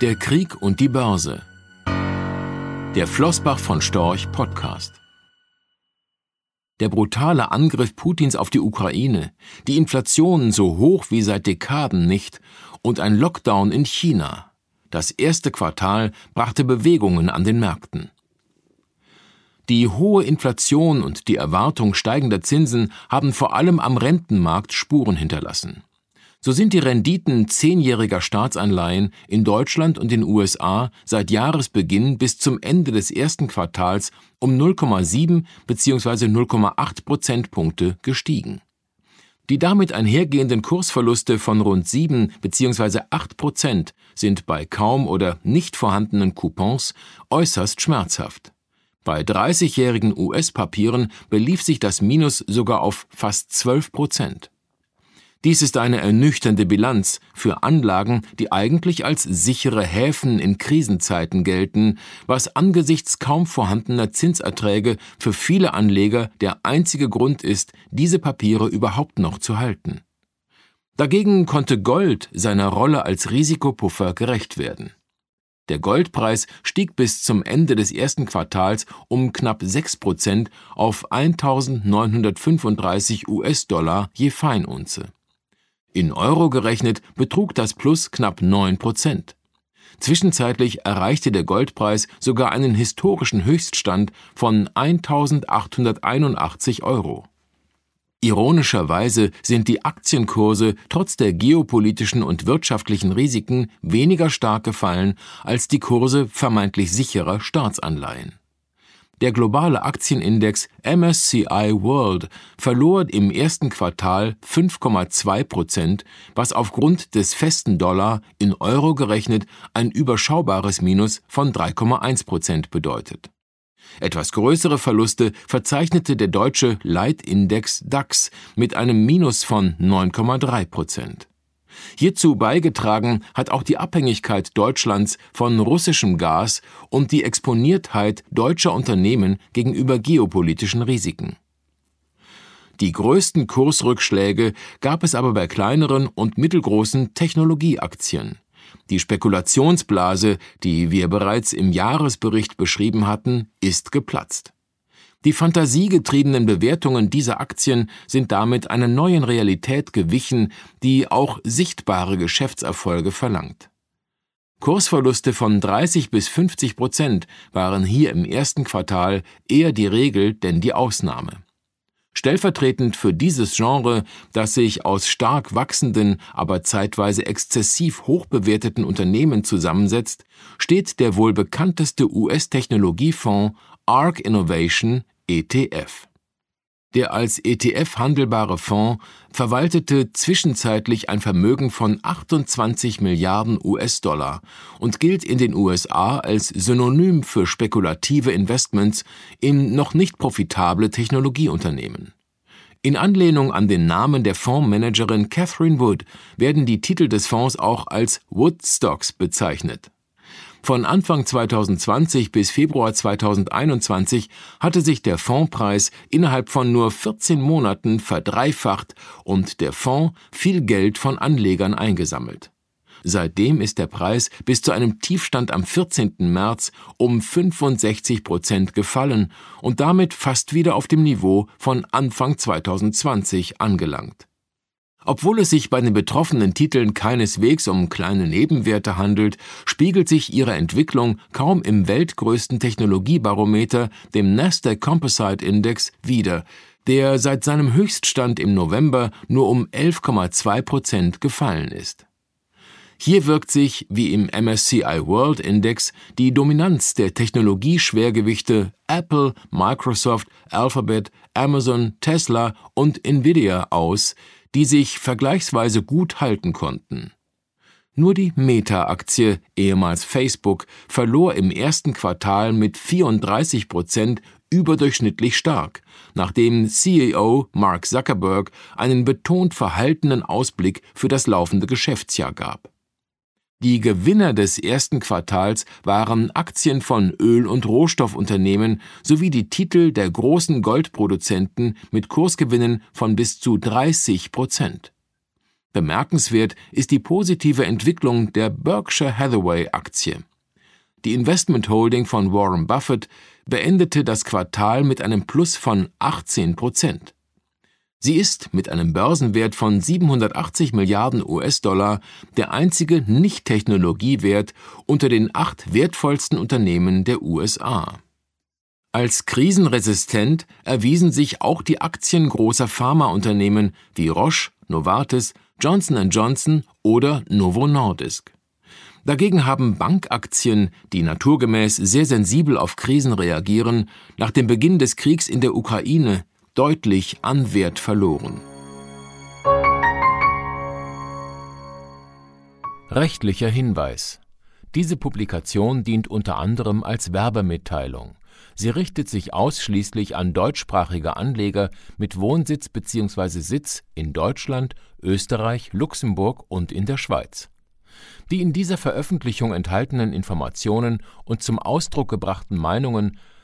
Der Krieg und die Börse. Der Flossbach von Storch Podcast. Der brutale Angriff Putins auf die Ukraine, die Inflation so hoch wie seit Dekaden nicht und ein Lockdown in China. Das erste Quartal brachte Bewegungen an den Märkten. Die hohe Inflation und die Erwartung steigender Zinsen haben vor allem am Rentenmarkt Spuren hinterlassen. So sind die Renditen zehnjähriger Staatsanleihen in Deutschland und den USA seit Jahresbeginn bis zum Ende des ersten Quartals um 0,7 bzw. 0,8 Prozentpunkte gestiegen. Die damit einhergehenden Kursverluste von rund 7 bzw. 8 Prozent sind bei kaum oder nicht vorhandenen Coupons äußerst schmerzhaft. Bei 30-jährigen US-Papieren belief sich das Minus sogar auf fast 12 Prozent. Dies ist eine ernüchternde Bilanz für Anlagen, die eigentlich als sichere Häfen in Krisenzeiten gelten, was angesichts kaum vorhandener Zinserträge für viele Anleger der einzige Grund ist, diese Papiere überhaupt noch zu halten. Dagegen konnte Gold seiner Rolle als Risikopuffer gerecht werden. Der Goldpreis stieg bis zum Ende des ersten Quartals um knapp 6 Prozent auf 1935 US-Dollar je Feinunze. In Euro gerechnet betrug das Plus knapp 9 Prozent. Zwischenzeitlich erreichte der Goldpreis sogar einen historischen Höchststand von 1881 Euro. Ironischerweise sind die Aktienkurse trotz der geopolitischen und wirtschaftlichen Risiken weniger stark gefallen als die Kurse vermeintlich sicherer Staatsanleihen. Der globale Aktienindex MSCI World verlor im ersten Quartal 5,2 Prozent, was aufgrund des festen Dollar in Euro gerechnet ein überschaubares Minus von 3,1 Prozent bedeutet. Etwas größere Verluste verzeichnete der deutsche Leitindex DAX mit einem Minus von 9,3 Prozent. Hierzu beigetragen hat auch die Abhängigkeit Deutschlands von russischem Gas und die Exponiertheit deutscher Unternehmen gegenüber geopolitischen Risiken. Die größten Kursrückschläge gab es aber bei kleineren und mittelgroßen Technologieaktien. Die Spekulationsblase, die wir bereits im Jahresbericht beschrieben hatten, ist geplatzt. Die fantasiegetriebenen Bewertungen dieser Aktien sind damit einer neuen Realität gewichen, die auch sichtbare Geschäftserfolge verlangt. Kursverluste von 30 bis 50 Prozent waren hier im ersten Quartal eher die Regel denn die Ausnahme. Stellvertretend für dieses Genre, das sich aus stark wachsenden, aber zeitweise exzessiv hoch bewerteten Unternehmen zusammensetzt, steht der wohl bekannteste US-Technologiefonds ARC Innovation ETF. Der als ETF handelbare Fonds verwaltete zwischenzeitlich ein Vermögen von 28 Milliarden US-Dollar und gilt in den USA als Synonym für spekulative Investments in noch nicht profitable Technologieunternehmen. In Anlehnung an den Namen der Fondsmanagerin Catherine Wood werden die Titel des Fonds auch als Wood Stocks bezeichnet von Anfang 2020 bis Februar 2021 hatte sich der Fondspreis innerhalb von nur 14 Monaten verdreifacht und der Fonds viel Geld von Anlegern eingesammelt. Seitdem ist der Preis bis zu einem Tiefstand am 14. März um 65 Prozent gefallen und damit fast wieder auf dem Niveau von Anfang 2020 angelangt. Obwohl es sich bei den betroffenen Titeln keineswegs um kleine Nebenwerte handelt, spiegelt sich ihre Entwicklung kaum im weltgrößten Technologiebarometer, dem Nasdaq Composite Index, wider, der seit seinem Höchststand im November nur um 11,2 Prozent gefallen ist. Hier wirkt sich, wie im MSCI World Index, die Dominanz der Technologieschwergewichte Apple, Microsoft, Alphabet, Amazon, Tesla und Nvidia aus, die sich vergleichsweise gut halten konnten. Nur die Meta-Aktie, ehemals Facebook, verlor im ersten Quartal mit 34 Prozent überdurchschnittlich stark, nachdem CEO Mark Zuckerberg einen betont verhaltenen Ausblick für das laufende Geschäftsjahr gab. Die Gewinner des ersten Quartals waren Aktien von Öl- und Rohstoffunternehmen sowie die Titel der großen Goldproduzenten mit Kursgewinnen von bis zu 30 Prozent. Bemerkenswert ist die positive Entwicklung der Berkshire Hathaway Aktie. Die Investment Holding von Warren Buffett beendete das Quartal mit einem Plus von 18 Prozent. Sie ist mit einem Börsenwert von 780 Milliarden US-Dollar der einzige Nicht-Technologiewert unter den acht wertvollsten Unternehmen der USA. Als krisenresistent erwiesen sich auch die Aktien großer Pharmaunternehmen wie Roche, Novartis, Johnson Johnson oder Novo Nordisk. Dagegen haben Bankaktien, die naturgemäß sehr sensibel auf Krisen reagieren, nach dem Beginn des Kriegs in der Ukraine deutlich an Wert verloren. Rechtlicher Hinweis. Diese Publikation dient unter anderem als Werbemitteilung. Sie richtet sich ausschließlich an deutschsprachige Anleger mit Wohnsitz bzw. Sitz in Deutschland, Österreich, Luxemburg und in der Schweiz. Die in dieser Veröffentlichung enthaltenen Informationen und zum Ausdruck gebrachten Meinungen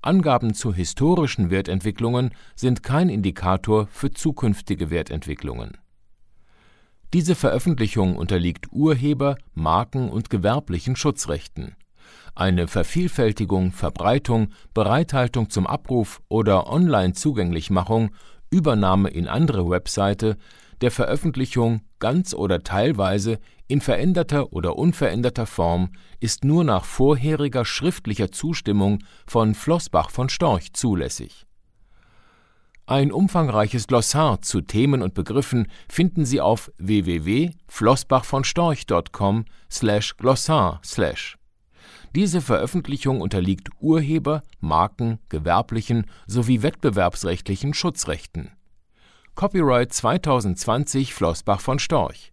Angaben zu historischen Wertentwicklungen sind kein Indikator für zukünftige Wertentwicklungen. Diese Veröffentlichung unterliegt Urheber-, Marken- und gewerblichen Schutzrechten. Eine Vervielfältigung, Verbreitung, Bereithaltung zum Abruf oder Online-Zugänglichmachung, Übernahme in andere Webseite der Veröffentlichung ganz oder teilweise in veränderter oder unveränderter Form ist nur nach vorheriger schriftlicher Zustimmung von Flossbach von Storch zulässig. Ein umfangreiches Glossar zu Themen und Begriffen finden Sie auf www.flossbachvonstorch.com/glossar/. Diese Veröffentlichung unterliegt Urheber-, Marken-, gewerblichen sowie wettbewerbsrechtlichen Schutzrechten Copyright 2020 Flossbach von Storch.